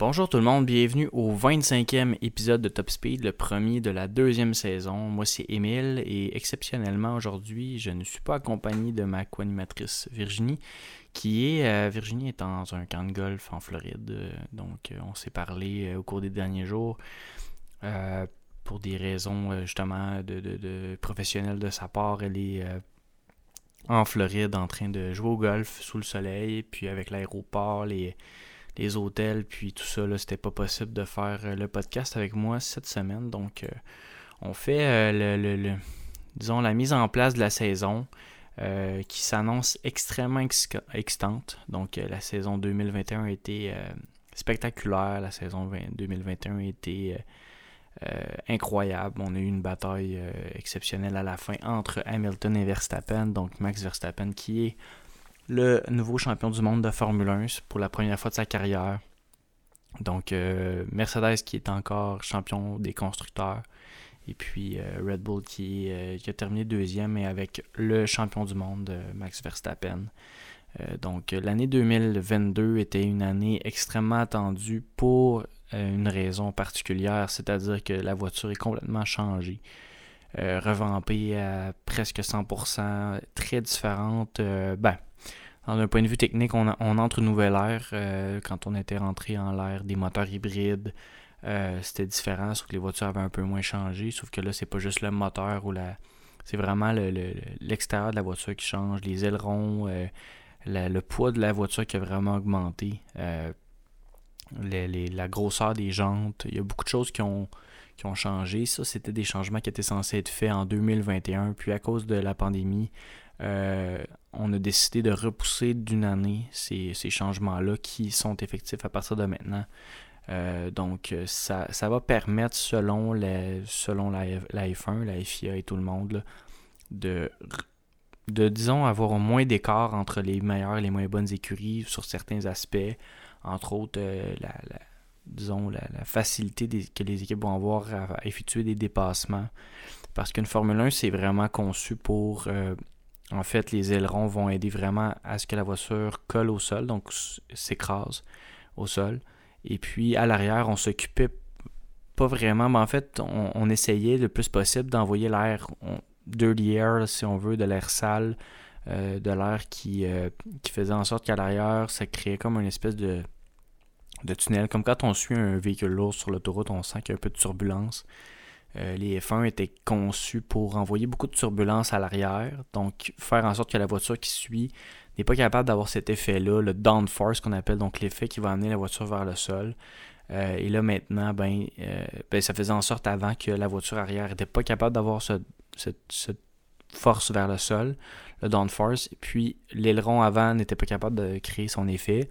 Bonjour tout le monde, bienvenue au 25e épisode de Top Speed, le premier de la deuxième saison. Moi c'est Émile et exceptionnellement aujourd'hui, je ne suis pas accompagné de ma co-animatrice Virginie, qui est, euh, Virginie est dans un camp de golf en Floride, euh, donc euh, on s'est parlé au cours des derniers jours pour des raisons justement de, de, professionnelles de sa part. Elle est en Floride en train de jouer au golf sous le soleil, puis avec l'aéroport, les les hôtels, puis tout ça, c'était pas possible de faire le podcast avec moi cette semaine. Donc, on fait euh, le, disons, la mise en place de la saison qui s'annonce extrêmement excitante. Donc, la saison 2021 a été spectaculaire. La saison 2021 a été incroyable. On a eu une bataille exceptionnelle à la fin entre Hamilton et Verstappen. Donc, Max Verstappen qui est le nouveau champion du monde de Formule 1 pour la première fois de sa carrière. Donc euh, Mercedes qui est encore champion des constructeurs. Et puis euh, Red Bull qui, euh, qui, a terminé deuxième et avec le champion du monde, Max Verstappen. donc l'année 2022 était une année extrêmement attendue pour une raison particulière, c'est-à-dire que la voiture est complètement changée. revampée à presque 100%, très différente. ben, d'un point de vue technique, on, entre une nouvelle ère. Euh, quand on était rentré en l'ère des moteurs hybrides, euh, c'était différent, sauf que les voitures avaient un peu moins changé. Sauf que là, c'est pas juste le moteur ou la. C'est vraiment l'extérieur de la voiture qui change, les ailerons, euh, le poids de la voiture qui a vraiment augmenté, la grosseur des jantes. Il y a beaucoup de choses qui ont, qui ont changé. Ça, c'était des changements qui étaient censés être faits en 2021. Puis à cause de la pandémie, euh, on a décidé de repousser d'une année ces, changements-là qui sont effectifs à partir de maintenant. Euh, donc, ça, va permettre, selon, selon la, F1, la FIA et tout le monde, de, de, disons, avoir moins d'écart entre les meilleures et les moins bonnes écuries sur certains aspects. Entre autres, euh, la, disons, la, facilité que les équipes vont avoir à, effectuer des dépassements. Parce qu'une Formule 1, c'est vraiment conçu pour en fait, les ailerons vont aider vraiment à ce que la voiture colle au sol, donc s'écrase au sol. Et puis à l'arrière, on s'occupait pas vraiment, mais en fait, on, essayait le plus possible d'envoyer l'air dirty air, si on veut, de l'air sale, euh, de l'air qui, euh, qui faisait en sorte qu'à l'arrière, ça créait comme une espèce de, de tunnel. Comme quand on suit un véhicule lourd sur l'autoroute, on sent qu'il y a un peu de turbulence. Euh, les F1 étaient conçus pour envoyer beaucoup de turbulences à l'arrière, donc faire en sorte que la voiture qui suit n'est pas capable d'avoir cet effet-là, le downforce qu'on appelle, donc l'effet qui va amener la voiture vers le sol. Euh, et là maintenant, ben, euh, ben, ça faisait en sorte avant que la voiture arrière n'était pas capable d'avoir cette force vers le sol, le downforce, puis l'aileron avant n'était pas capable de créer son effet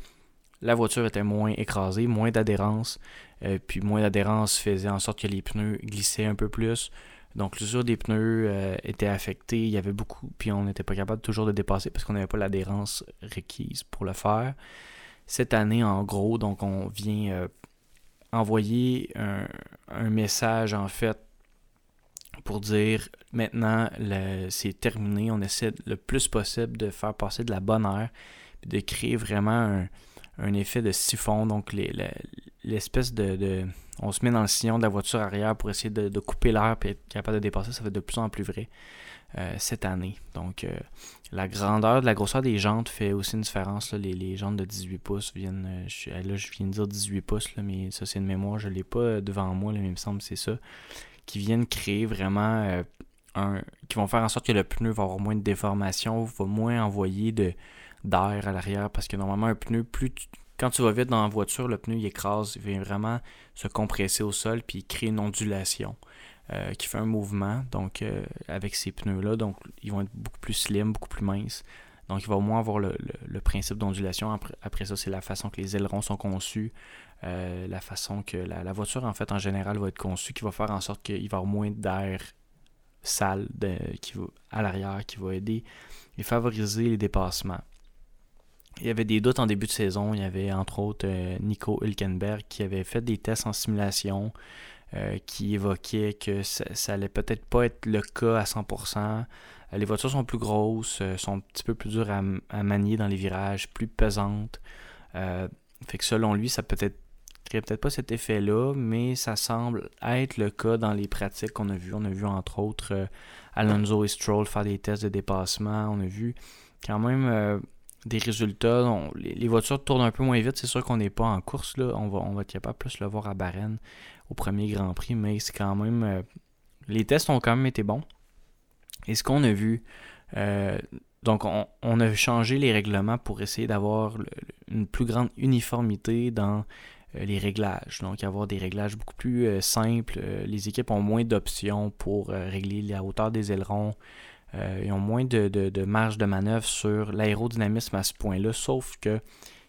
la voiture était moins écrasée, moins d'adhérence, euh, puis moins d'adhérence faisait en sorte que les pneus glissaient un peu plus. Donc l'usure des pneus euh, était affectée, il y avait beaucoup, puis on n'était pas capable toujours de dépasser parce qu'on n'avait pas l'adhérence requise pour le faire. Cette année, en gros, donc on vient euh, envoyer un, message en fait pour dire maintenant c'est terminé, on essaie le plus possible de faire passer de la bonne air, de créer vraiment un, effet de siphon. Donc, l'espèce de, On se met dans le sillon de la voiture arrière pour essayer de, couper l'air et être capable de dépasser. Ça fait de plus en plus vrai euh, cette année. Donc, euh, la grandeur, la grosseur des jantes fait aussi une différence. Les, jantes de 18 pouces viennent. Euh, là, je viens de dire 18 pouces, mais ça, c'est une mémoire. Je ne l'ai pas devant moi, mais il me semble que c'est ça. Qui viennent créer vraiment. un, qui vont faire en sorte que le pneu va avoir moins de déformation, va moins envoyer de d'air à l'arrière parce que normalement un pneu, plus quand tu vas vite dans la voiture, le pneu il écrase, il vient vraiment se compresser au sol puis il crée une ondulation euh, qui fait un mouvement donc euh, avec ces pneus-là. Donc ils vont être beaucoup plus slim, beaucoup plus minces. Donc il va au moins avoir le, principe d'ondulation. Après, ça, c'est la façon que les ailerons sont conçus, euh, la façon que la, voiture en fait en général va être conçue qui va faire en sorte qu'il va avoir moins d'air sale qui va, à l'arrière qui va aider et favoriser les dépassements. Il y avait des doutes en début de saison. Il y avait entre autres Nico Hülkenberg qui avait fait des tests en simulation qui évoquait que ça, ça allait peut-être pas être le cas à 100%. les voitures sont plus grosses, sont un petit peu plus dures à, manier dans les virages, plus pesantes. fait que selon lui, ça peut-être peut-être pas cet effet-là, mais ça semble être le cas dans les pratiques qu'on a vues. On a vu entre autres euh, Alonso et Stroll faire des tests de dépassement. On a vu quand même euh, des résultats. les, voitures tournent un peu moins vite. C'est sûr qu'on n'est pas en course. Là. On, va, on va être capable plus le voir à Bahreïn au premier Grand Prix, mais c'est quand même. Euh, les tests ont quand même été bons. Et ce qu'on a vu, donc on, a changé les règlements pour essayer d'avoir une plus grande uniformité dans euh, les réglages. Donc, avoir des réglages beaucoup plus euh, simples. Euh, les équipes ont moins d'options pour régler la hauteur des ailerons. Ils ont moins de, marge de manœuvre sur l'aérodynamisme à ce point-là, sauf que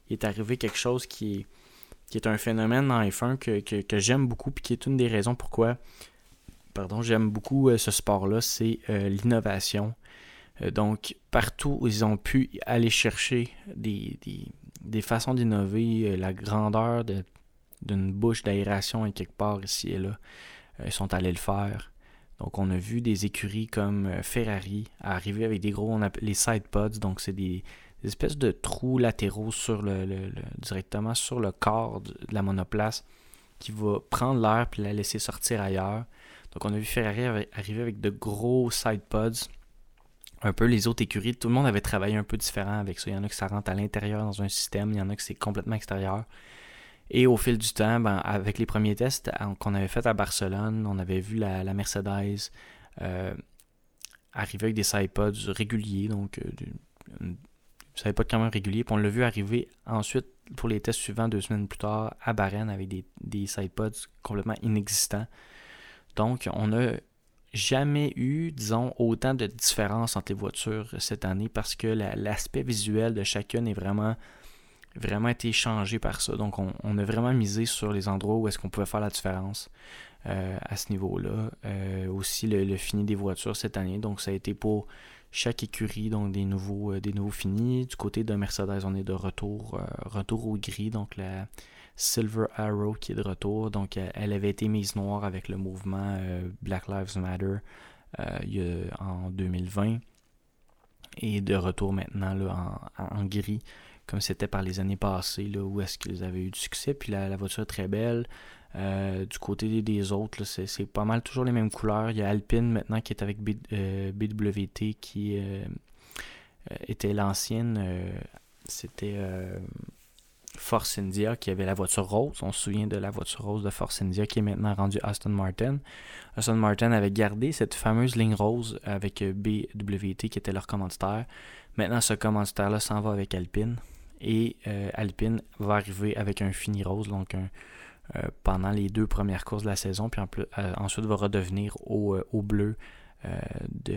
il est arrivé quelque chose qui est, un phénomène dans F1 que, j'aime beaucoup, puis qui est une des raisons pourquoi pardon, j'aime beaucoup ce sport-là, c'est l'innovation. donc, partout où ils ont pu aller chercher des, des façons d'innover, la grandeur de, d'une bouche d'aération et quelque part ici et là. Euh, ils sont allés le faire. Donc, on a vu des écuries comme euh, Ferrari arriver avec des gros, on appelle les side pods. Donc, c'est des, espèces de trous latéraux sur le, directement sur le corps de, la monoplace qui va prendre l'air puis la laisser sortir ailleurs. Donc, on a vu Ferrari arriver avec de gros side pods. Un peu les autres écuries, tout le monde avait travaillé un peu différent avec ça. Il y en a qui ça rentre à l'intérieur dans un système, il y en a qui c'est complètement extérieur. Et au fil du temps, ben, avec les premiers tests qu'on avait fait à Barcelone, on avait vu la, Mercedes euh, arriver avec des sidepods réguliers, donc euh, sidepods quand même réguliers. Puis on l'a vu arriver ensuite pour les tests suivants deux semaines plus tard à Bahreïn avec des, des sidepods complètement inexistants. Donc on n'a jamais eu, disons, autant de différence entre les voitures cette année parce que l'aspect visuel de chacune est vraiment vraiment été changé par ça. Donc, on, a vraiment misé sur les endroits où est-ce qu'on pouvait faire la différence euh, à ce niveau-là. Euh, aussi, le, fini des voitures cette année. Donc, ça a été pour chaque écurie, donc des nouveaux, euh, des nouveaux finis. Du côté de Mercedes, on est de retour, retour au gris. Donc, la Silver Arrow qui est de retour. Donc, elle avait été mise noire avec le mouvement Black Lives Matter en 2020. Et de retour maintenant là, en gris comme c'était par les années passées, là, où est-ce qu'ils avaient eu du succès. Puis la, voiture est très belle. Euh, du côté des autres, c'est pas mal toujours les mêmes couleurs. Il y a Alpine maintenant qui est avec BWT euh, qui euh, était l'ancienne. C'était Force India qui avait la voiture rose. On se souvient de la voiture rose de Force India qui est maintenant rendue Aston Martin. Aston Martin avait gardé cette fameuse ligne rose avec BWT qui était leur commanditaire. Maintenant, ce commanditaire-là s'en va avec Alpine et euh, Alpine va arriver avec un fini rose, donc euh, pendant les deux premières courses de la saison, puis euh, ensuite va redevenir au, bleu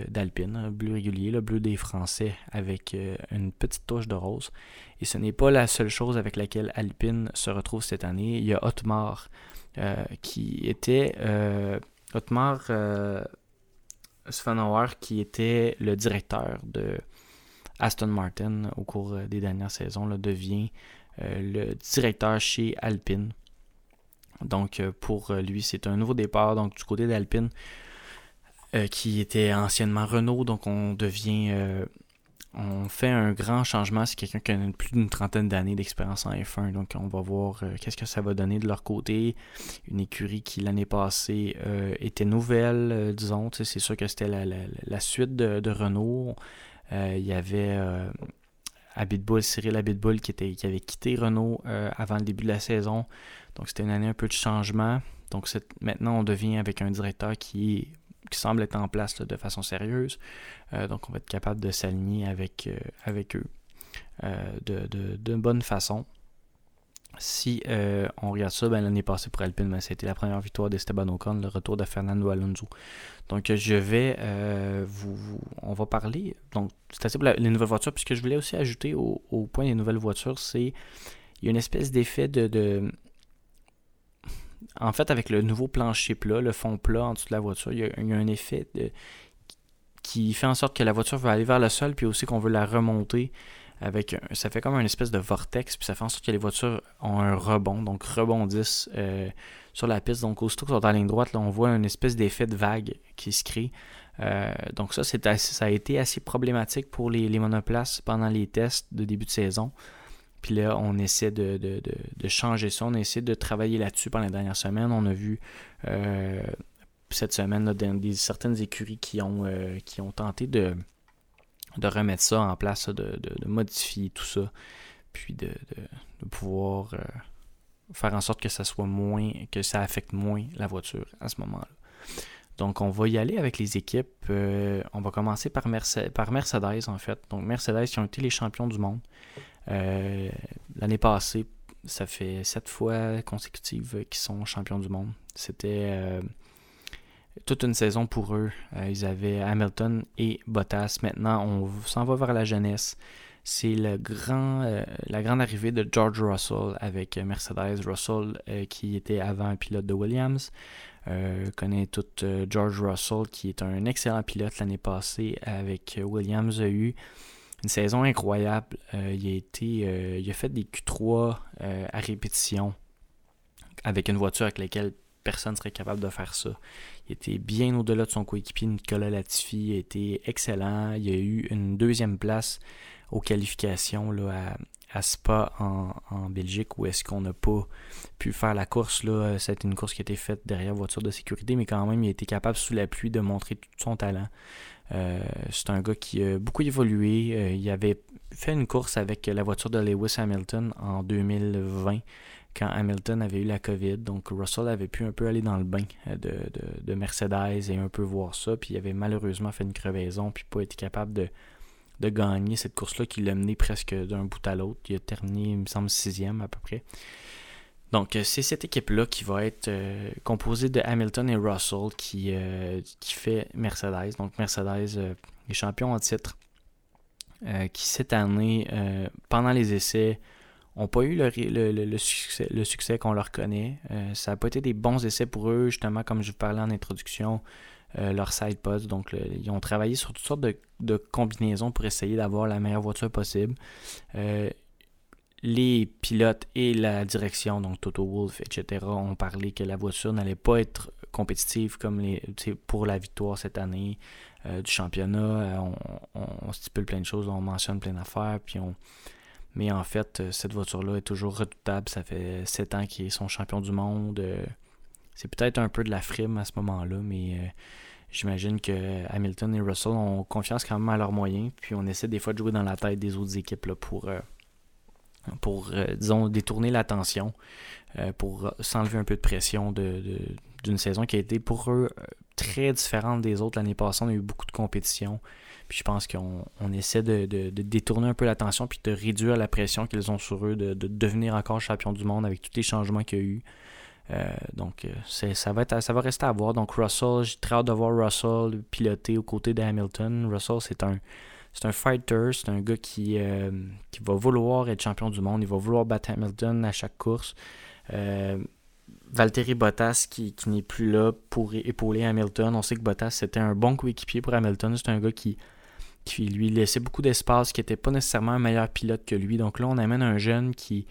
d'Alpine, un bleu régulier, le bleu des Français avec une petite touche de rose. Et ce n'est pas la seule chose avec laquelle Alpine se retrouve cette année. Il y a Otmar qui était Otmar qui était le directeur de Aston Martin au cours euh, des dernières saisons devient euh, le directeur chez Alpine. Donc euh, pour lui, c'est un nouveau départ donc du côté d'Alpine qui était anciennement Renault. Donc on devient on fait un grand changement. C'est quelqu'un qui a plus d'une trentaine d'années d'expérience en F1. Donc, on va voir qu'est-ce que ça va donner de leur côté. Une écurie qui, l'année passée, était nouvelle, disons. C'est sûr que c'était la, suite de, Renault. Euh, il y avait euh, Abitbull, Cyril Abitbull qui, avait quitté Renault euh, avant le début de la saison. Donc c'était une année un peu de changement. Donc maintenant, on devient avec un directeur qui, semble être en place de façon sérieuse. donc on va être capable de s'aligner avec, eux de, bonne façon. Si euh, on regarde ça, ben, l'année passée pour Alpine, ben, c'était la première victoire d'Esteban Ocon, le retour de Fernando Alonso. Donc je vais euh, vous, On va parler. Donc c'est assez pour les nouvelles voitures, puisque je voulais aussi ajouter au, point des nouvelles voitures, c'est. Il y a une espèce d'effet de, En fait, avec le nouveau plancher plat, le fond plat en dessous de la voiture, il y a, un effet qui fait en sorte que la voiture va aller vers le sol, puis aussi qu'on veut la remonter avec ça fait comme une espèce de vortex, puis ça fait en sorte que les voitures ont un rebond, donc rebondissent euh, sur la piste. Donc aussitôt qu'ils sont en ligne droite, là, on voit une espèce d'effet de vague qui se crée. Euh, donc ça, c'est ça a été assez problématique pour les, monoplaces pendant les tests de début de saison. Puis là, on essaie de, changer ça, on essaie de travailler là-dessus pendant les dernières semaines. On a vu euh, cette semaine des, certaines écuries qui ont, qui ont tenté de, de remettre ça en place, de, modifier tout ça, puis de, pouvoir euh, faire en sorte que ça soit moins, que ça affecte moins la voiture à ce moment-là. Donc, on va y aller avec les équipes. Euh, on va commencer par, par, Mercedes, en fait. Donc, Mercedes qui ont été les champions du monde. Euh, l'année passée, ça fait sept fois consécutives qu'ils sont champions du monde. C'était toute une saison pour eux. Euh, ils avaient Hamilton et Bottas. Maintenant, on s'en va vers la jeunesse. C'est le grand, euh, la grande arrivée de George Russell avec Mercedes. Russell, euh, qui était avant un pilote de Williams, connaît tout George Russell, qui est un excellent pilote l'année passée avec Williams, a eu une saison incroyable. il, a été, il a fait des Q3 à répétition avec une voiture avec laquelle personne ne serait capable de faire ça. Il était bien au-delà de son coéquipier Nicolas Latifi, il était excellent. Il a eu une deuxième place aux qualifications là, à, Spa en, Belgique où est-ce qu'on n'a pas pu faire la course. C'était une course qui a été faite derrière voiture de sécurité, mais quand même, il a été capable sous la pluie de montrer tout son talent. Euh, c'est un gars qui a beaucoup évolué. Euh, il avait fait une course avec la voiture de Lewis Hamilton en 2020 quand Hamilton avait eu la COVID. Donc Russell avait pu un peu aller dans le bain euh, de, Mercedes et un peu voir ça. Puis il avait malheureusement fait une crevaison puis pas été capable de, gagner cette course-là qui l'a mené presque d'un bout à l'autre. Il a terminé, il me semble, sixième à peu près. Donc euh, c'est cette équipe-là qui va être euh, composée de Hamilton et Russell qui, qui fait Mercedes. Donc Mercedes est champion en titre. qui cette année, pendant les essais, n'ont pas eu le, succès, qu'on leur connaît. Euh, ça n'a pas été des bons essais pour eux, justement, comme je vous parlais en introduction, euh, leur side pods. Donc, ils ont travaillé sur toutes sortes de, combinaisons pour essayer d'avoir la meilleure voiture possible. Euh, les pilotes et la direction, donc Toto Wolff, etc., ont parlé que la voiture n'allait pas être compétitive comme pour la victoire cette année du championnat. On, on, stipule plein de choses, on mentionne plein d'affaires, puis on, mais en fait, euh, cette voiture-là est toujours redoutable. Ça fait 7 ans qu'ils sont champions du monde. Euh, c'est peut-être un peu de la frime à ce moment-là, mais euh, j'imagine que Hamilton et Russell ont confiance quand même à leurs moyens. Puis on essaie des fois de jouer dans la tête des autres équipes là, pour, pour disons, détourner l'attention, pour s'enlever un peu de pression d'une saison qui a été pour eux très différente des autres. L'année passée, on a eu beaucoup de compétition. Puis je pense qu'on essaie de, détourner un peu l'attention puis de réduire la pression qu'ils ont sur eux de, devenir encore champion du monde avec tous les changements qu'il y a eu. Euh, donc euh, ça va, être, ça va rester à voir. Donc Russell, j'ai très hâte de voir Russell piloter aux côtés de Hamilton. Russell, c'est un, c'est un fighter, c'est un gars qui, euh, qui va vouloir être champion du monde, il va vouloir battre Hamilton à chaque course. Valtteri Bottas qui, qui n'est plus là pour épauler Hamilton. On sait que Bottas c'était un bon coéquipier pour Hamilton. C'est un gars qui, qui lui laissait beaucoup d'espace, qui n'était pas nécessairement un meilleur pilote que lui. Donc là, on amène un jeune qui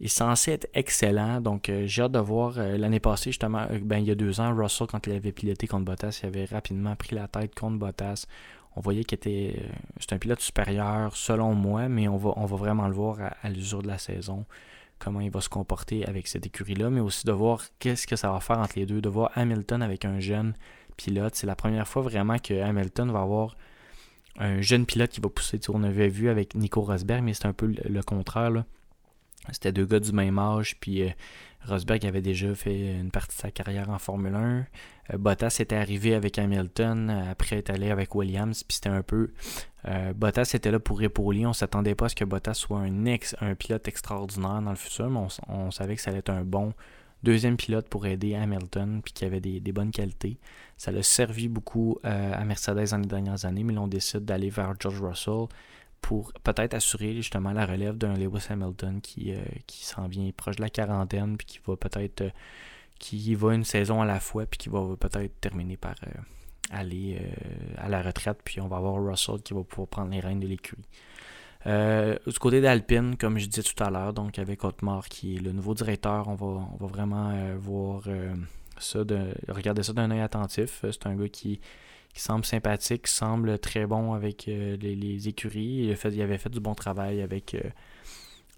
est censé être excellent. Donc euh, j'ai hâte de voir euh, l'année passée, justement, euh, ben, il y a deux ans, Russell, quand il avait piloté contre Bottas, il avait rapidement pris la tête contre Bottas. On voyait qu'il était c'est un pilote supérieur selon moi, mais on va, on va vraiment le voir à, l'usure de la saison comment il va se comporter avec cette écurie-là, mais aussi de voir qu'est-ce que ça va faire entre les deux, de voir Hamilton avec un jeune pilote. C'est la première fois vraiment que Hamilton va avoir un jeune pilote qui va pousser. on avait vu avec Nico Rosberg, mais c'est un peu le, contraire. C'était deux gars du même âge, puis euh, Rosberg avait déjà fait une partie de sa carrière en Formule 1. Euh, Bottas était arrivé avec Hamilton, après est allé avec Williams, puis c'était un peu... Euh, Bottas était là pour épauler, on s'attendait pas à ce que Bottas soit un, ex, un pilote extraordinaire dans le futur, mais on, savait que ça allait être un bon deuxième pilote pour aider Hamilton, puis qui avait des, bonnes qualités. Ça l'a servi beaucoup euh, à Mercedes dans les dernières années, mais là, on décide d'aller vers George Russell pour peut-être assurer justement la relève d'un Lewis Hamilton qui, euh, qui s'en vient proche de la quarantaine, puis qui va peut-être. Euh, qui va une saison à la fois, puis qui va peut-être terminer par aller à la retraite, puis on va avoir Russell qui va pouvoir prendre les rênes de l'écurie. Du côté d'Alpine, comme je disais tout à l'heure, donc avec Otmar qui est le nouveau directeur, on va, vraiment voir ça, de, regarder ça d'un œil attentif. C'est un gars qui, semble sympathique, semble très bon avec les, écuries. Il, avait fait du bon travail avec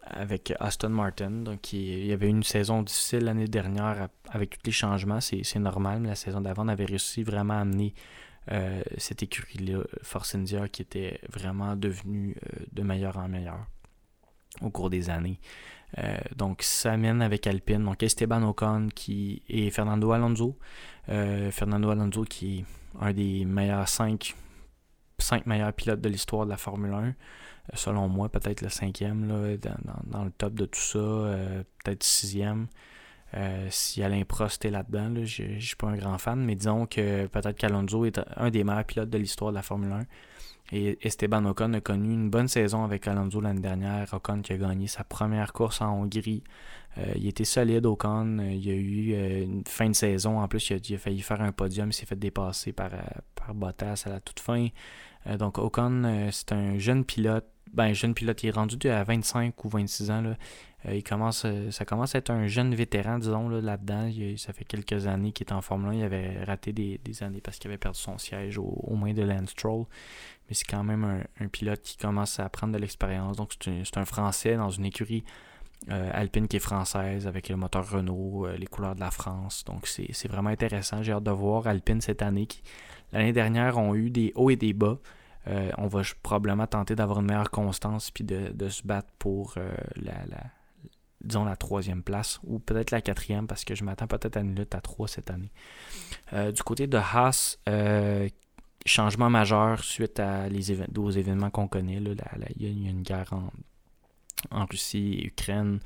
avec Aston Martin. Donc, il y avait une saison difficile l'année dernière avec tous les changements. C'est normal, mais la saison d'avant, on avait réussi vraiment à amener euh, cette écurie-là, Force India, qui était vraiment devenue euh, de meilleur en meilleur au cours des années. Euh, donc, ça mène avec Alpine. Donc, Esteban Ocon qui, et Fernando Alonso. Fernando Alonso qui est un des meilleurs 5 cinq meilleurs pilotes de l'histoire de la Formule 1 selon moi, peut-être le cinquième là, dans, le top de tout ça, euh, peut-être sixième. Euh, si Alain Prost est là-dedans, je ne suis pas un grand fan, mais disons que peut-être qu'Alonso est un des meilleurs pilotes de l'histoire de la Formule 1. Et Esteban Ocon a connu une bonne saison avec Alonso l'année dernière. Ocon qui a gagné sa première course en Hongrie. Euh, il était solide, Ocon. Il a eu une fin de saison. En plus, il a, failli faire un podium. Il s'est fait dépasser par, par Bottas à la toute fin. donc, Ocon, c'est un jeune pilote ben, jeune pilote, il est rendu à 25 ou 26 ans. Là. Euh, il commence, euh, ça commence à être un jeune vétéran, disons, là-dedans. ça fait quelques années qu'il est en Formule 1. Il avait raté des, années parce qu'il avait perdu son siège au, au moins de Lance Stroll. Mais c'est quand même un, pilote qui commence à prendre de l'expérience. Donc, c'est un, Français dans une écurie euh, alpine qui est française avec le moteur Renault, les couleurs de la France. Donc, c'est vraiment intéressant. J'ai hâte de voir Alpine cette année qui, l'année dernière, ont eu des hauts et des bas. Euh, on va probablement tenter d'avoir une meilleure constance puis de, se battre pour euh, la, disons la troisième place ou peut-être la quatrième parce que je m'attends peut-être à une lutte à trois cette année. Euh, du côté de Haas, changement majeur suite à les aux événements qu'on connaît. il, y a, une guerre en, Russie et Ukraine,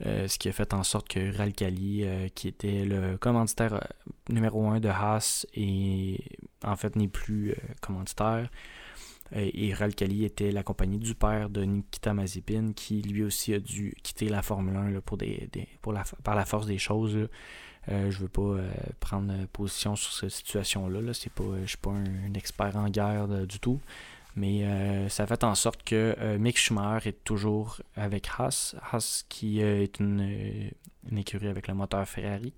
ce qui a fait en sorte que Ralkali, qui était le commanditaire numéro un de Haas, et en fait n'est plus commanditaire. Euh, et Ralkali était la compagnie du père de Nikita Mazepin, qui lui aussi a dû quitter la Formule 1 pour des, pour la, par la force des choses. Euh, je ne veux pas euh, prendre position sur cette situation-là. Je ne suis pas un, expert en guerre du tout. Mais ça fait en sorte que Mick Schumacher est toujours avec Haas. Haas qui est une, écurie avec le moteur Ferrari.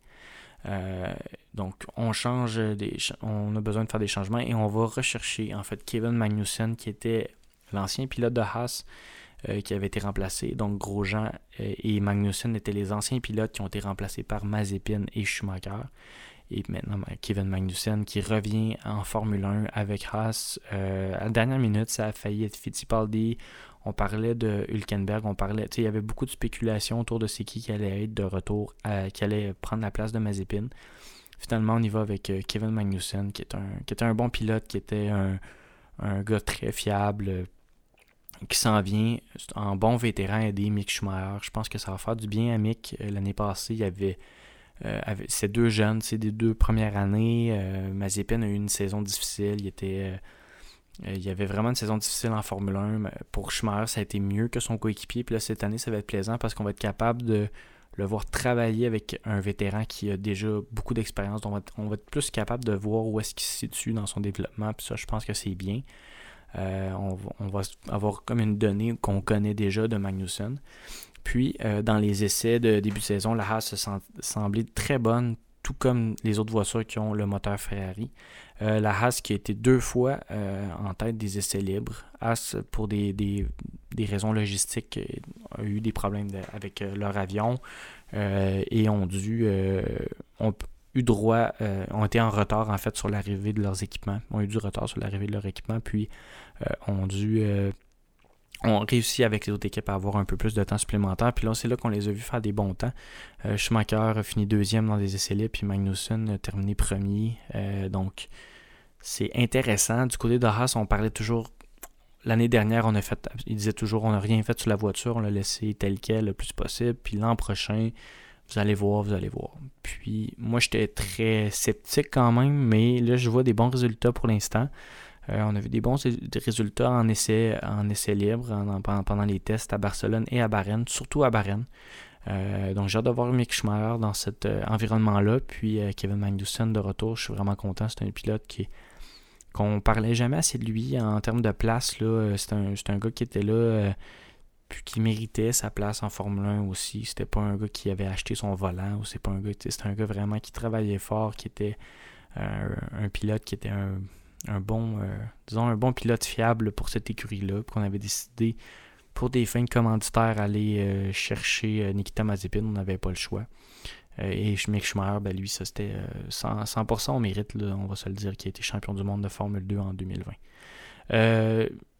Euh, donc, on change des, on a besoin de faire des changements et on va rechercher en fait Kevin Magnussen qui était l'ancien pilote de Haas euh, qui avait été remplacé. Donc, Grosjean euh, et Magnussen étaient les anciens pilotes qui ont été remplacés par Mazepin et Schumacher. Et maintenant, ben, Kevin Magnussen qui revient en Formule 1 avec Haas. à la dernière minute, ça a failli être Fittipaldi. On parlait de Hülkenberg, on parlait, il y avait beaucoup de spéculation autour de c'est qui qui allait être de retour, qui allait prendre la place de Mazepin. Finalement, on y va avec euh, Kevin Magnussen, qui, un, qui était un bon pilote, qui était un, gars très fiable, qui s'en vient en bon vétéran aider Mick Schumacher. Je pense que ça va faire du bien à Mick. Euh, l'année passée, il avait, euh, ces deux jeunes, c'est des deux premières années. Mazepin a eu une saison difficile. Il euh, il y avait vraiment une saison difficile en Formule 1. Pour Schumacher, ça a été mieux que son coéquipier. Puis là, cette année, ça va être plaisant parce qu'on va être capable de le voir travailler avec un vétéran qui a déjà beaucoup d'expérience. On va, on va être plus capable de voir où est-ce qu'il se situe dans son développement. Puis ça, je pense que c'est bien. Euh, on, va avoir comme une donnée qu'on connaît déjà de Magnussen. Puis, euh, dans les essais de début de saison, la Haas se semblait très bonne, tout comme les autres voitures qui ont le moteur Ferrari. Euh, la Haas qui a été deux fois euh, en tête des essais libres. Haas, pour des, raisons logistiques, a eu des problèmes avec leur avion et ont dû ont eu droit, ont été en retard en fait sur l'arrivée de leurs équipements, ont eu du retard sur l'arrivée de leur équipement, puis ont dû ont réussi avec les autres équipes à avoir un peu plus de temps supplémentaire. Puis là, c'est là qu'on les a vus faire des bons temps. Schumacher a fini deuxième dans les essais libres, puis Magnussen a terminé premier. donc, c'est intéressant. Du côté de Haas, on parlait toujours. L'année dernière, on a fait. Il disait toujours on n'a rien fait sur la voiture, on l'a laissé tel quel le plus possible. Puis l'an prochain, vous allez voir, vous allez voir. Puis moi, j'étais très sceptique quand même, mais là, je vois des bons résultats pour l'instant. Euh, on a vu des bons résultats en essai, en essai libre pendant, les tests à Barcelone et à Bahreïn, surtout à Bahreïn. Euh, donc j'ai hâte de voir Mick Schumacher dans cet euh, environnement-là. Puis Kevin Magnussen de retour, je suis vraiment content. C'est un pilote qui qu'on parlait jamais assez de lui en termes de place. C'est un, un, gars qui était là puis qui méritait sa place en Formule 1 aussi. C'était pas un gars qui avait acheté son volant c'est un. C'était un gars vraiment qui travaillait fort, qui était un pilote qui était un, un bon, euh, disons, un bon pilote fiable pour cette écurie-là. qu'on avait décidé, pour des fins de commanditaires, aller euh, chercher euh, Nikita Mazepin. On n'avait pas le choix. et Mick Schumacher, ben lui, ça c'était 100%, au mérite, on va se le dire, qui a été champion du monde de Formule 2 en 2020.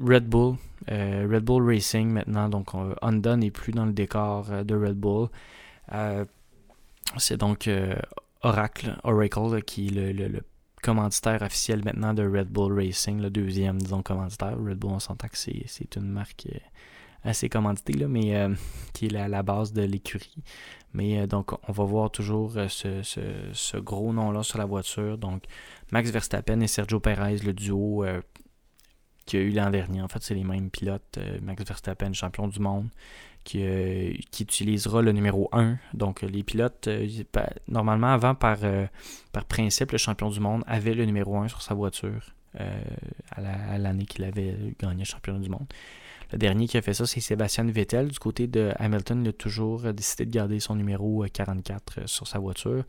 Red Bull, Red Bull Racing maintenant, donc Honda n'est plus dans le décor de Red Bull. c'est donc Oracle, Oracle qui est le commanditaire officiel maintenant de Red Bull Racing, le deuxième, disons, commanditaire. Red Bull, on s'entend que c'est une marque euh, assez commanditée, là, mais euh, qui est à la base de l'écurie. Mais euh, donc, on va voir toujours ce, ce, gros nom-là sur la voiture. Donc, Max Verstappen et Sergio Perez, le duo qu'il y a eu l'an dernier. En fait, c'est les mêmes pilotes. Max Verstappen, champion du monde. Euh, qui, utilisera le numéro 1. Donc, les pilotes, euh, normalement, avant, par, euh, par principe, le champion du monde avait le numéro 1 sur sa voiture à l'année qu'il avait gagné le championnat du monde. Le dernier qui a fait ça, c'est Sébastien Vettel. Du côté de Hamilton, il a toujours décidé de garder son numéro 44 sur sa voiture.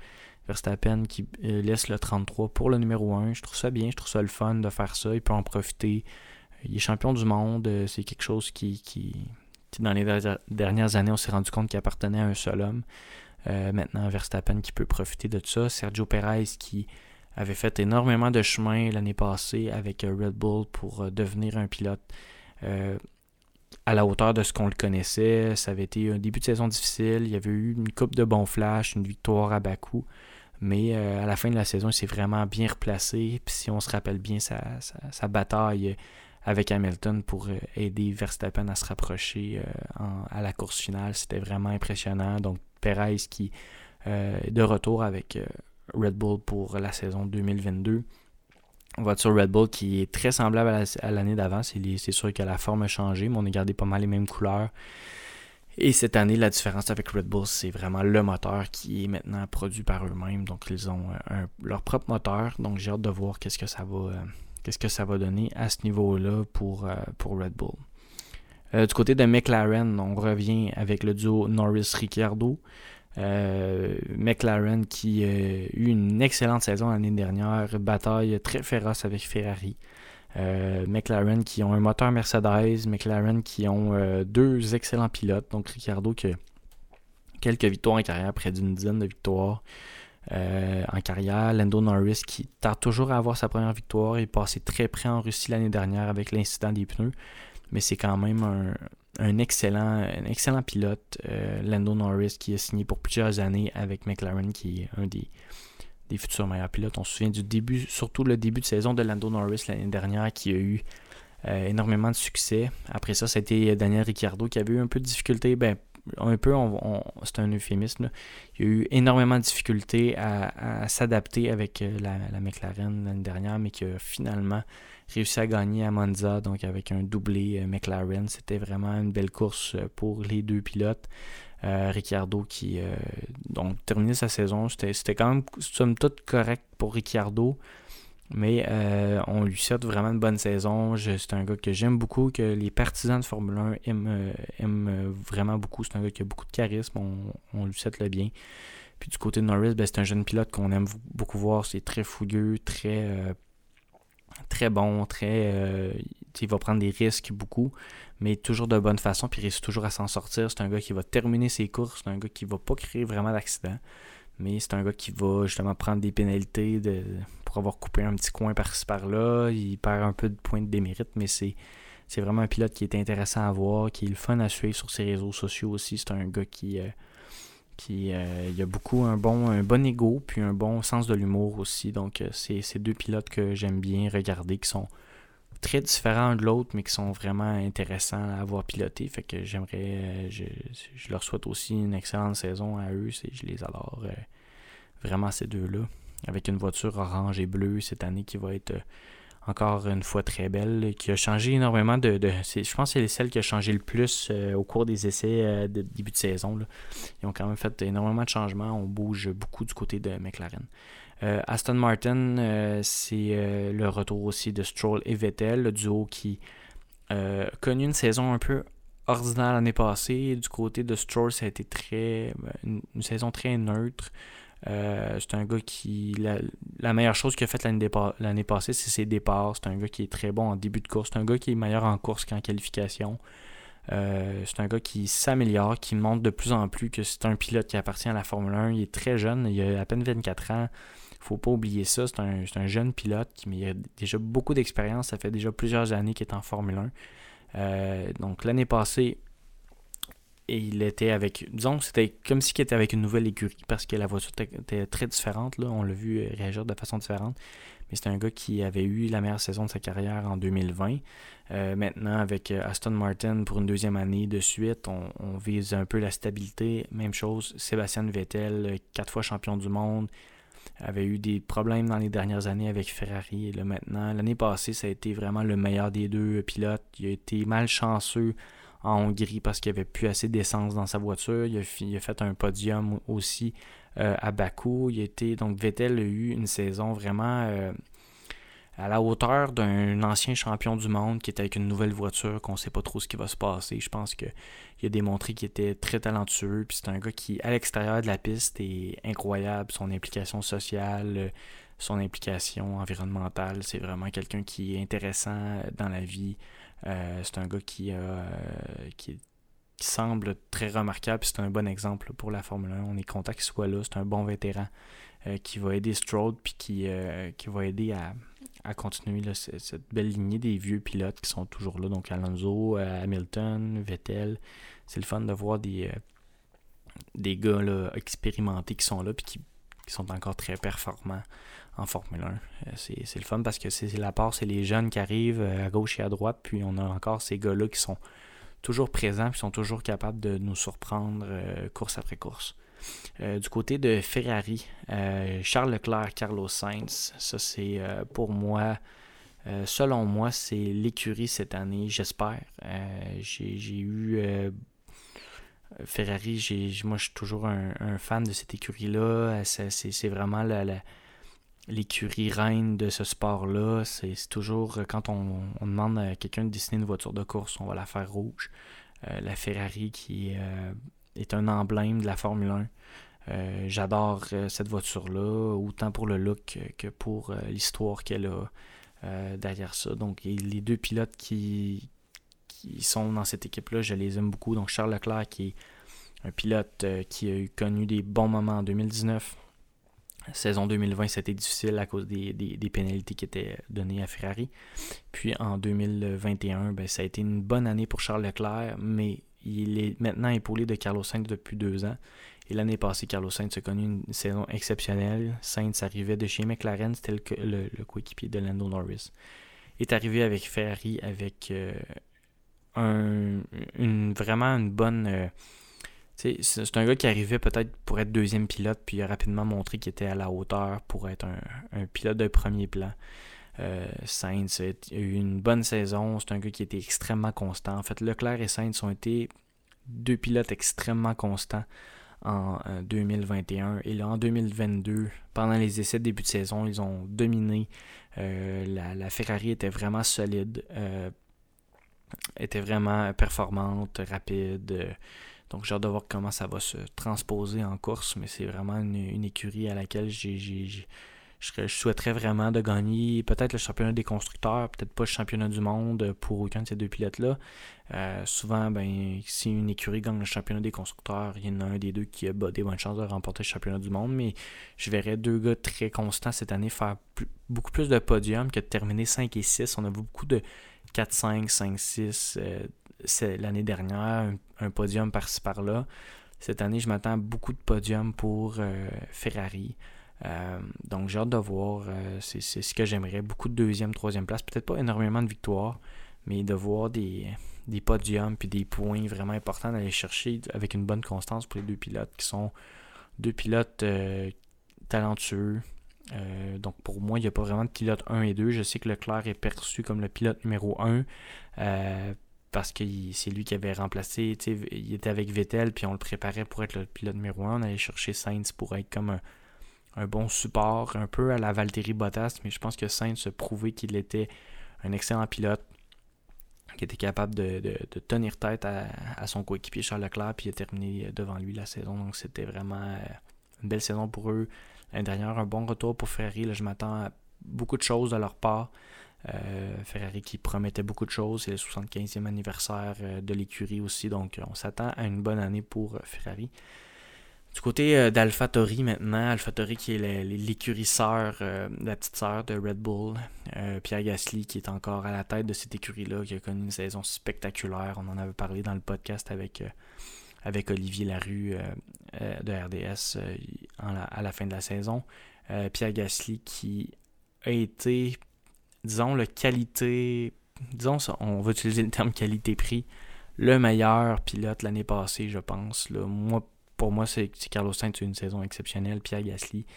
Verstappen qui laisse le 33 pour le numéro 1. Je trouve ça bien, je trouve ça le fun de faire ça. Il peut en profiter. Il est champion du monde. C'est quelque chose qui, dans les dernières années, on s'est rendu compte qu'il appartenait à un seul homme. Euh, maintenant, Verstappen qui peut profiter de ça. Sergio Perez qui avait fait énormément de chemin l'année passée avec euh, Red Bull pour euh, devenir un pilote à la hauteur de ce qu'on le connaissait. Ça avait été un début de saison difficile. Il y avait eu une coupe de bons flashs, une victoire à Bakou. Mais à la fin de la saison, il s'est vraiment bien replacé. Puis si on se rappelle bien sa bataille avec Hamilton pour euh, aider Verstappen à se rapprocher euh, à la course finale. C'était vraiment impressionnant. Donc Perez qui euh, est de retour avec Red Bull pour la saison 2022. Voiture Red Bull qui est très semblable à l'année d'avant. C'est sûr que la forme a changé, mais on a gardé pas mal les mêmes couleurs. Et cette année, la différence avec Red Bull, c'est vraiment le moteur qui est maintenant produit par eux-mêmes. Donc, ils ont leur propre moteur. Donc, j'ai hâte de voir qu'est-ce que ça va, qu'est-ce que ça va donner à ce niveau-là pour, euh, pour Red Bull. Euh, du côté de McLaren, on revient avec le duo Norris-Ricciardo. Euh, McLaren qui a eu une excellente saison l'année dernière, bataille très féroce avec Ferrari. McLaren qui ont un moteur Mercedes, McLaren qui ont deux excellents pilotes, donc Ricciardo qui a quelques victoires en carrière, près d'une dizaine de victoires. Euh, en carrière. Lando Norris qui tarde toujours à avoir sa première victoire. Il est passé très près en Russie l'année dernière avec l'incident des pneus. Mais c'est quand même un, excellent, pilote. Euh, Lando Norris qui a signé pour plusieurs années avec McLaren qui est un des, des futurs meilleurs pilotes. On se souvient du début, surtout le début de saison de Lando Norris l'année dernière qui a eu euh, énormément de succès. Après ça, c'était Daniel Ricciardo qui avait eu un peu de difficulté. Ben, un peu, c'est un euphémisme. Il y a eu énormément de difficultés à, s'adapter avec euh, la, McLaren l'année dernière, mais qui a finalement réussi à gagner à Monza, donc avec un doublé euh, McLaren. C'était vraiment une belle course euh, pour les deux pilotes. Ricciardo qui donc terminé sa saison, c'était quand même somme toute correct pour Ricciardo. Mais euh, on lui souhaite vraiment une bonne saison. C'est un gars que j'aime beaucoup, que les partisans de Formule 1 aiment, euh, euh, vraiment beaucoup. C'est un gars qui a beaucoup de charisme. On, lui souhaite le bien. Puis du côté de Norris, ben, c'est un jeune pilote qu'on aime beaucoup voir. C'est très fougueux, très, très bon, très. il va prendre des risques beaucoup, mais toujours de bonne façon. Puis il réussit toujours à s'en sortir. C'est un gars qui va terminer ses courses. C'est un gars qui va pas créer vraiment d'accident. Mais c'est un gars qui va justement prendre des pénalités pour avoir coupé un petit coin par-ci par-là. Il perd un peu de points de démérite, mais c'est, c'est vraiment un pilote qui est intéressant à voir, qui est le fun à suivre sur ses réseaux sociaux aussi. C'est un gars qui, euh, qui euh, il a beaucoup un bon, un bon ego, puis un bon sens de l'humour aussi. Donc, euh, c'est ces deux pilotes que j'aime bien regarder, qui sont très différents de l'autre, mais qui sont vraiment intéressants à avoir piloté. Fait que j'aimerais, je, leur souhaite aussi une excellente saison à eux. Je les adore vraiment ces deux-là. Avec une voiture orange et bleue cette année qui va être encore une fois très belle, qui a changé énormément de. je pense que c'est celle qui a changé le plus euh, au cours des essais euh, de début de saison. Ils ont quand même fait énormément de changements. On bouge beaucoup du côté de McLaren. Aston Martin, c'est le retour aussi de Stroll et Vettel, le duo qui a connu une saison un peu ordinaire l'année passée. Du côté de Stroll, ça a été très une, saison très neutre. c'est un gars qui. La, meilleure chose qu'il a faite l'année passée, c'est ses départs. C'est un gars qui est très bon en début de course. C'est un gars qui est meilleur en course qu'en qualification. Euh, c'est un gars qui s'améliore, qui montre de plus en plus que c'est un pilote qui appartient à la Formule 1. Il est très jeune, il a à peine 24 ans. Faut pas oublier ça. C'est un, jeune pilote qui a déjà beaucoup d'expérience. Ça fait déjà plusieurs années qu'il est en Formule 1. Euh, donc l'année passée, il était avec. Disons c'était comme si il était avec une nouvelle écurie parce que la voiture était très différente. Là. On l'a vu réagir de façon différente. Mais c'est un gars qui avait eu la meilleure saison de sa carrière en 2020. Euh, maintenant, avec euh, Aston Martin pour une deuxième année de suite, on, vise un peu la stabilité. Même chose, Sébastien Vettel, euh, quatre fois champion du monde, avait eu des problèmes dans les dernières années avec Ferrari. Et là, maintenant, l'année passée, ça a été vraiment le meilleur des deux pilotes. Il a été malchanceux en Hongrie parce qu'il n'y avait plus assez d'essence dans sa voiture. Il a, fait un podium aussi à Bakou. Il a donc Vettel a eu une saison vraiment à la hauteur d'un ancien champion du monde qui est avec une nouvelle voiture, qu'on ne sait pas trop ce qui va se passer. Je pense qu'il a démontré qu'il était très talentueux. Puis c'est un gars qui, à l'extérieur de la piste, est incroyable. Son implication sociale, son implication environnementale, c'est vraiment quelqu'un qui est intéressant dans la vie. Euh, c'est un gars qui, euh, qui, semble très remarquable. C'est un bon exemple pour la Formule 1. On est content qu'il soit là. C'est un bon vétéran euh, qui va aider Stroll puis qui, qui va aider à à continuer cette belle lignée des vieux pilotes qui sont toujours là. Donc Alonso, euh, Hamilton, Vettel. C'est le fun de voir des, euh, des gars expérimentés qui sont là et qui, sont encore très performants en Formule 1. Euh, c'est le fun parce que c'est la part, c'est les jeunes qui arrivent à gauche et à droite, puis on a encore ces gars-là qui sont toujours présents, qui sont toujours capables de nous surprendre course après course. Euh, du côté de Ferrari, euh, Charles Leclerc, Carlos Sainz, ça c'est euh, pour moi, selon moi, c'est l'écurie cette année, j'espère. j'ai eu Ferrari, moi je suis toujours un, fan de cette écurie-là. C'est vraiment l'écurie reine de ce sport-là. C'est toujours quand on, demande à quelqu'un de dessiner une voiture de course, on va la faire rouge. la Ferrari qui un emblème de la Formule 1. Euh, j'adore euh, cette voiture-là, autant pour le look que pour euh, l'histoire qu'elle a derrière ça. Donc, les deux pilotes qui, sont dans cette équipe-là, je les aime beaucoup. Donc, Charles Leclerc, qui est un pilote qui a eu connu des bons moments en 2019. Saison 2020, c'était difficile à cause des, des, pénalités qui étaient données à Ferrari. Puis en 2021, ben, ça a été une bonne année pour Charles Leclerc, mais il est maintenant épaulé de Carlos Sainz depuis deux ans. Et l'année passée, Carlos Sainz a connu une saison exceptionnelle. Sainz arrivait de chez McLaren, c'était le, le, coéquipier de Lando Norris. Il est arrivé avec Ferrari avec euh, un, une, vraiment une bonne. Euh, c'est un gars qui arrivait peut-être pour être deuxième pilote, puis il a rapidement montré qu'il était à la hauteur pour être un, pilote de premier plan. Euh, Sainz a eu une bonne saison. C'est un gars qui était extrêmement constant. En fait, Leclerc et Sainz ont été deux pilotes extrêmement constants en 2021. Euh, et là, en 2022, pendant les essais de début de saison, ils ont dominé. Euh, la, Ferrari était vraiment solide, était vraiment performante, rapide. donc, j'ai hâte de voir comment ça va se transposer en course, mais c'est vraiment une, écurie à laquelle j'ai je, souhaiterais vraiment de gagner peut-être le championnat des constructeurs, peut-être pas le championnat du monde pour aucun de ces deux pilotes-là. Euh, souvent, ben, si une écurie gagne le championnat des constructeurs, il y en a un des deux qui a des bonnes chances de remporter le championnat du monde, mais je verrais deux gars très constants cette année faire beaucoup plus de podiums que de terminer 5 et 6. On a vu beaucoup de 4, 5, 5, 6 l'année dernière, un, podium par-ci par-là. Cette année, je m'attends à beaucoup de podiums pour euh, Ferrari. Euh, donc j'ai hâte de voir. Euh, c'est ce que j'aimerais. Beaucoup de deuxième, troisième place. Peut-être pas énormément de victoires, mais de voir des, des podiums puis des points vraiment importants d'aller chercher avec une bonne constance pour les deux pilotes qui sont deux pilotes euh, talentueux. donc pour moi, il n'y a pas vraiment de pilote 1 et 2. Je sais que Leclerc est perçu comme le pilote numéro 1 parce que c'est lui qui avait remplacé. Il était avec Vettel, puis on le préparait pour être le pilote numéro 1. On allait chercher Sainz pour être comme un, un bon support, un peu à la Valtteri Bottas, mais je pense que Sainz a prouvé qu'il était un excellent pilote, qui était capable de, tenir tête à, son coéquipier Charles Leclerc, puis il a terminé devant lui la saison. Donc c'était vraiment euh, une belle saison pour eux. L'année dernière, un bon retour pour Ferrari. Là, je m'attends à beaucoup de choses de leur part. Euh, Ferrari qui promettait beaucoup de choses. C'est le 75e anniversaire euh, de l'écurie aussi. Donc on s'attend à une bonne année pour Ferrari. Du côté euh, d'AlphaTauri maintenant, AlphaTauri qui est l'écurie sœur, euh, la petite sœur de Red Bull, euh, Pierre Gasly qui est encore à la tête de cette écurie-là, qui a connu une saison spectaculaire. On en avait parlé dans le podcast avec, avec Olivier Larue de RDS à la fin de la saison. Pierre Gasly qui a été, disons, le qualité, disons, on va utiliser le terme qualité-prix, le meilleur pilote l'année passée, je pense. Là. Moi, pour moi, c'est Carlos Sainz une saison exceptionnelle. Pierre Gasly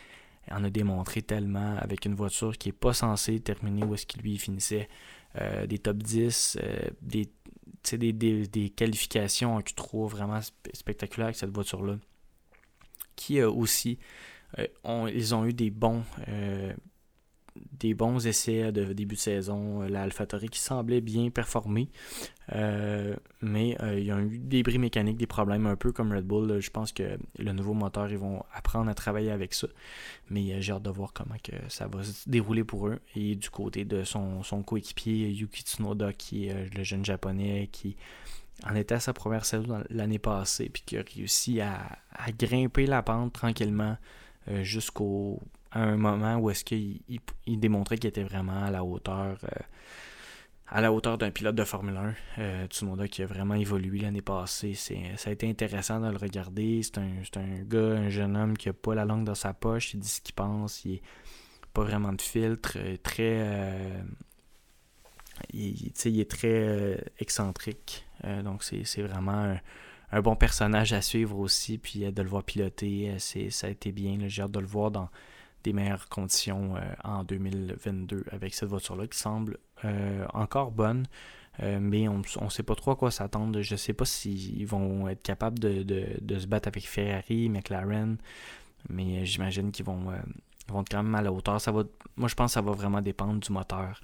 en a démontré tellement avec une voiture qui n'est pas censée terminer où est-ce qu'il lui finissait. Euh, des top 10, euh, des, des, qualifications en Q3 vraiment spectaculaires avec cette voiture-là. Qui a aussi, euh, ils ont eu des bons des bons essais de début de saison. Euh, La AlphaTauri qui semblait bien performer. Euh, mais euh, il y a eu des bris mécaniques, des problèmes un peu comme Red Bull. Je pense que le nouveau moteur, ils vont apprendre à travailler avec ça. Mais j'ai hâte de voir comment que ça va se dérouler pour eux. Et du côté de son, coéquipier Yuki Tsunoda, qui est le jeune japonais qui en était à sa première saison l'année passée, puis qui a réussi à, grimper la pente tranquillement jusqu'au à un moment où est-ce qu'il il, démontrait qu'il était vraiment à la hauteur euh, à la hauteur d'un pilote de Formule 1. Euh, Tsunoda qui a vraiment évolué l'année passée. ça a été intéressant de le regarder. C'est un, gars, un jeune homme qui a pas la langue dans sa poche. Il dit ce qu'il pense. Il est pas vraiment de filtre. Euh, très. Euh, il, il, est très excentrique. donc c'est vraiment un, bon personnage à suivre aussi. Puis de le voir piloter, ça a été bien. J'ai hâte de le voir dans des meilleures conditions euh, en 2022 avec cette voiture-là qui semble euh, encore bonne. Euh, mais on ne sait pas trop à quoi s'attendre. Je ne sais pas s'ils vont être capables de, se battre avec Ferrari, McLaren, mais j'imagine qu'ils vont, vont être quand même à la hauteur. Ça va, moi, je pense que ça va vraiment dépendre du moteur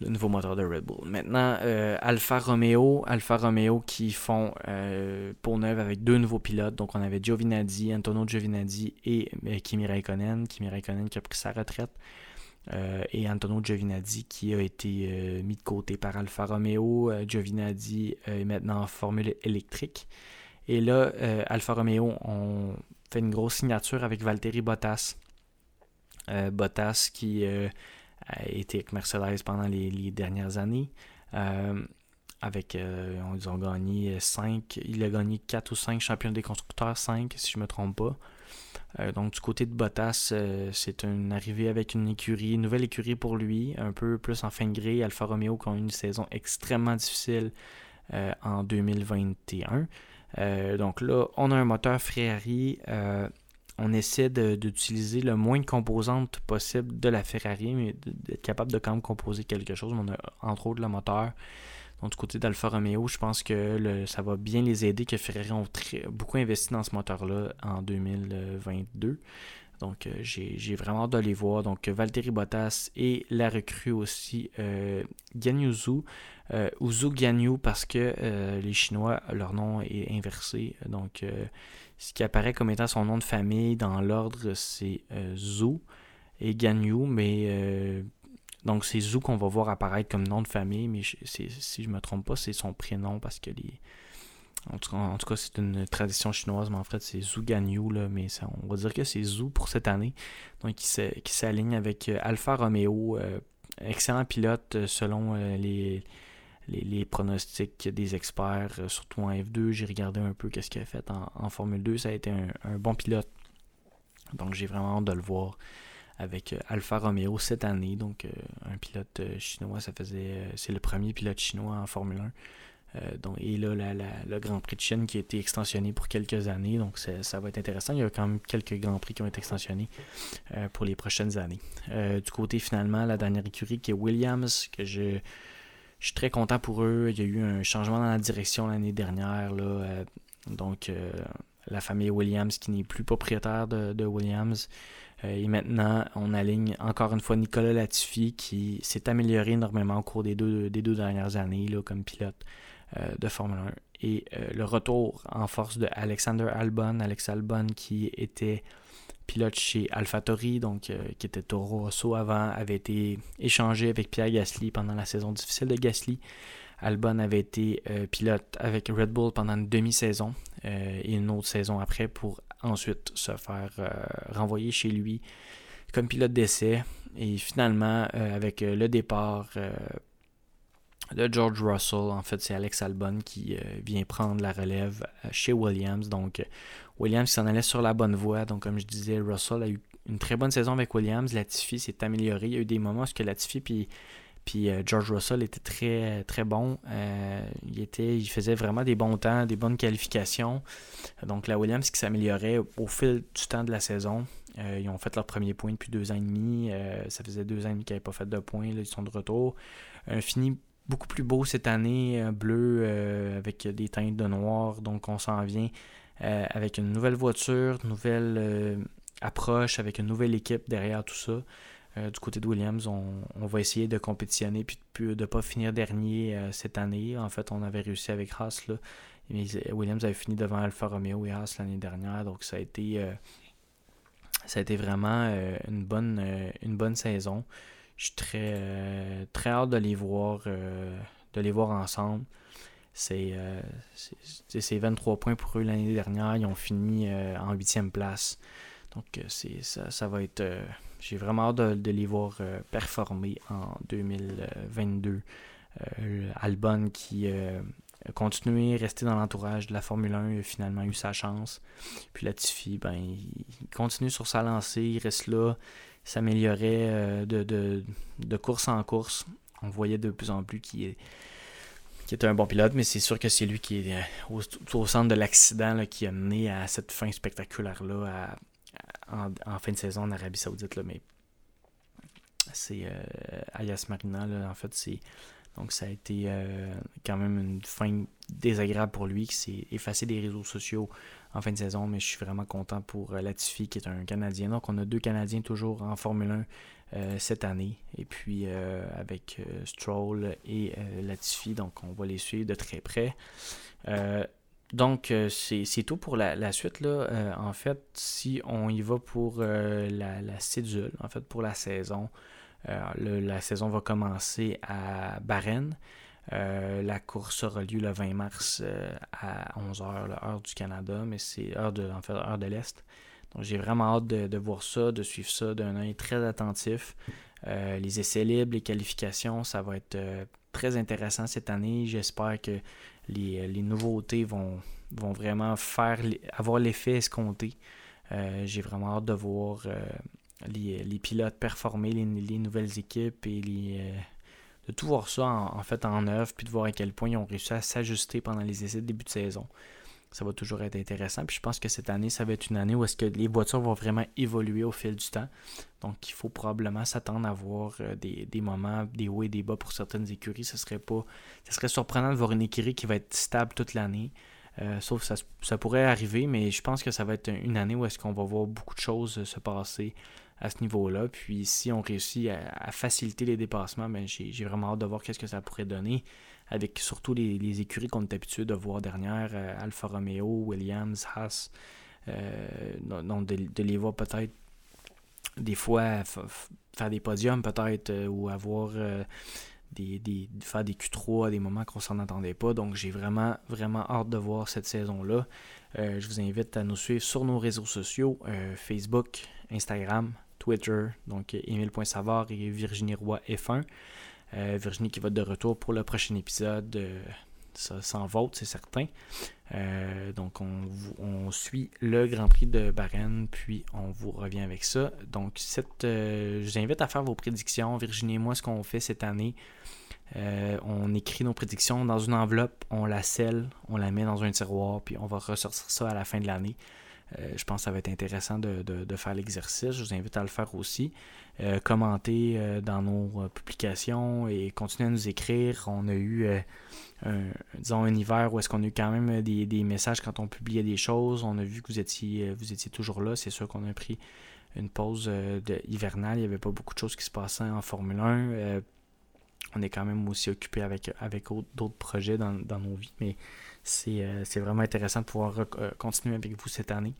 le nouveau moteur de Red Bull. Maintenant, euh, Alfa Romeo, Alfa Romeo qui font euh, pour neuf avec deux nouveaux pilotes. Donc, on avait Giovinazzi, Antonio Giovinazzi et euh, Kimi Raikkonen. Kimi Raikkonen qui a pris sa retraite. et Antonio Giovinazzi qui a été mis de côté par Alfa Romeo. Giovinazzi est maintenant en formule électrique. Et là, Alfa Romeo ont fait une grosse signature avec Valtteri Bottas. Bottas qui été avec Mercedes pendant les, dernières années. Euh, avec, euh, ils ont gagné 5, il a gagné 4 ou 5 champions des constructeurs, 5 si je ne me trompe pas. Euh, donc du côté de Bottas, c'est une arrivée avec une écurie, une nouvelle écurie pour lui, un peu plus en fin de gré. Alfa Romeo qui ont eu une saison extrêmement difficile en 2021. donc là, on a un moteur Ferrari on essaie d'utiliser le moins de composantes possible de la Ferrari, mais d'être capable de quand même composer quelque chose. On a entre autres le moteur. Donc du côté d'Alfa Romeo, je pense que ça va bien les aider, que Ferrari ont beaucoup investi dans ce moteur-là en 2022. Donc euh, j'ai vraiment hâte de les voir. Donc Valtteri Bottas et la recrue aussi euh, Ganyuzu. Euh, Uzu Ganyu parce que euh, les Chinois, leur nom est inversé. Donc ce qui apparaît comme étant son nom de famille dans l'ordre, c'est euh, Zhu et Ganyu, mais euh, donc c'est Zhu qu'on va voir apparaître comme nom de famille, mais si je me trompe pas, c'est son prénom parce que les. En tout, cas, c'est une tradition chinoise, mais en fait, c'est Zhu Ganyu, là, mais on va dire que c'est Zhu pour cette année. Donc, qui s'aligne avec euh, Alfa Romeo, excellent pilote selon les, les, pronostics des experts, euh, surtout en F2. J'ai regardé un peu ce qu'il a fait en, Formule 2. Ça a été un, bon pilote. Donc j'ai vraiment hâte de le voir avec euh, Alfa Romeo cette année. Donc euh, un pilote chinois, ça faisait. c'est le premier pilote chinois en Formule 1. donc, et là, le Grand Prix de Chine qui a été extensionné pour quelques années. Donc ça va être intéressant. Il y a quand même quelques Grands Prix qui ont été extensionnés pour les prochaines années. du côté finalement, la dernière écurie qui est Williams, que je je suis très content pour eux. Il y a eu un changement dans la direction l'année dernière. Euh, donc, euh, la famille Williams qui n'est plus propriétaire de, Williams et maintenant, on aligne encore une fois Nicolas Latifi qui s'est amélioré énormément au cours des deux, dernières années comme pilote de Formule 1. Et le retour en force de Alexander Albon, Alex Albon qui était pilote chez AlphaTauri, donc qui était Toro Rosso avant, avait été échangé avec Pierre Gasly pendant la saison difficile de Gasly. Albon avait été euh, pilote avec Red Bull pendant une demi-saison euh, et une autre saison après pour ensuite se faire euh, renvoyer chez lui comme pilote d'essai. Et finalement, avec le départ de George Russell, en fait, c'est Alex Albon qui vient prendre la relève chez Williams. Donc, Williams s'en allait sur la bonne voie. Donc, comme je disais, Russell a eu une très bonne saison avec Williams. Latifi s'est amélioré. Il y a eu des moments où Latifi puis puis euh, George Russell était très, très bon. Euh, il, était, il faisait vraiment des bons temps, des bonnes qualifications. Donc la Williams qui s'améliorait au fil du temps de la saison. Euh, ils ont fait leur premier point depuis deux ans et demi. ça faisait deux ans et demi qu'ils n'avaient pas fait de points. Là, ils sont de retour. Un fini beaucoup plus beau cette année, bleu avec des teintes de noir. Donc on s'en vient avec une nouvelle voiture, nouvelle approche, avec une nouvelle équipe derrière tout ça. Euh, du côté de Williams, on, va essayer de compétitionner puis de ne pas finir dernier euh, cette année. En fait, on avait réussi avec Haas. Williams avait fini devant Alfa Romeo et Haas l'année dernière. Donc ça a été, euh, ça a été vraiment une, bonne, une bonne saison. Je suis très, très hâte voir, de les voir ensemble. C'est 23 points pour eux l'année dernière. Ils ont fini en huitième place. Donc c'est ça, ça va être j'ai vraiment hâte de, les voir euh, performer en 2022. Euh, Albon qui euh, a continué à rester dans l'entourage de la Formule 1, il a finalement eu sa chance. Puis Latifi, ben, il continue sur sa lancée, il reste là, s'améliorait de, de, course en course. On voyait de plus en plus qu'il est qui était un bon pilote, mais c'est sûr que c'est lui qui est au, au centre de l'accident qui a mené à cette fin spectaculaire-là, en, fin de saison en Arabie Saoudite, là, mais c'est euh, Ayas Marina, en fait, c'est. Donc ça a été euh, quand même une fin désagréable pour lui, qui s'est effacé des réseaux sociaux en fin de saison, mais je suis vraiment content pour euh, Latifi, qui est un Canadien. Donc on a deux Canadiens toujours en Formule 1 cette année. Et puis avec Stroll et Latifi, donc on va les suivre de très près. Donc, euh, c'est tout pour la, suite. Là. Euh, en fait, si on y va pour euh, la, la, cédule, en fait, pour la saison, la saison va commencer à Bahreïn. la course aura lieu le 20 mars à 11h, l'heure du Canada, mais c'est heure de, en fait, heure de l'Est. J'ai vraiment hâte de, voir ça, de suivre ça d'un œil très attentif. les essais libres, les qualifications, ça va être très intéressant cette année. J'espère que les, nouveautés vont, vraiment faire avoir l'effet escompté. Euh, j'ai vraiment hâte de voir euh, les, pilotes performer, les, nouvelles équipes et euh, de tout voir ça en, fait en œuvre, puis de voir à quel point ils ont réussi à s'ajuster pendant les essais de début de saison ça va toujours être intéressant. Puis je pense que cette année, ça va être une année où est-ce que les voitures vont vraiment évoluer au fil du temps. Donc il faut probablement s'attendre à voir euh, des, moments, des hauts et des bas pour certaines écuries. Ce serait pas. Ce serait surprenant de voir une écurie qui va être stable toute l'année. Euh, sauf ça, ça pourrait arriver, mais je pense que ça va être une année où est-ce qu'on va voir beaucoup de choses se passer à ce niveau-là. Puis si on réussit à, faciliter les dépassements, ben, j'ai vraiment hâte de voir qu'est-ce que ça pourrait donner avec surtout les, écuries qu'on est habitué de voir dernière, euh, Alfa Romeo, Williams, Haas. Euh, donc, de, les voir peut-être des fois faire des podiums, peut-être, euh, ou avoir des, faire des Q3 à des moments qu'on s'en attendait pas. Donc, j'ai vraiment, vraiment hâte de voir cette saison-là. je vous invite à nous suivre sur nos réseaux sociaux Facebook, Instagram, Twitter, donc Emile.savard et Virginie Roy F1. Euh, Virginie qui va de retour pour le prochain épisode. Euh, ça sans vote, c'est certain. Euh, donc, on, suit le Grand Prix de Bahreïn, puis on vous revient avec ça. Donc, je vous invite à faire vos prédictions. Virginie et moi, ce qu'on fait cette année, on écrit nos prédictions dans une enveloppe, on la scelle, on la met dans un tiroir, puis on va ressortir ça à la fin de l'année. Euh, je pense que ça va être intéressant de, faire l'exercice. Je vous invite à le faire aussi. Euh, commenter euh, dans nos publications et continuer à nous écrire. On a eu, un, disons, un hiver où est-ce qu'on a eu quand même des, messages quand on publiait des choses. On a vu que vous étiez, toujours là. C'est sûr qu'on a pris une pause hivernale. Il n'y avait pas beaucoup de choses qui se passaient en Formule 1. on est quand même aussi occupé avec, d'autres projets dans, dans, nos vies, mais euh, c'est vraiment intéressant de pouvoir euh, continuer avec vous cette année.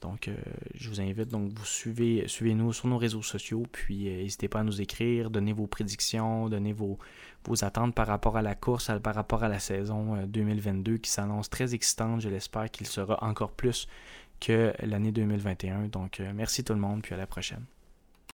Donc, euh, je vous invite, donc, vous suivez, suivez-nous sur nos réseaux sociaux, puis n'hésitez pas à nous écrire, donnez vos prédictions, donnez vos, vos attentes par rapport à la course, par rapport à la saison 2022 qui s'annonce très excitante. Je l'espère qu'il sera encore plus que l'année 2021. Donc, merci tout le monde, puis à la prochaine.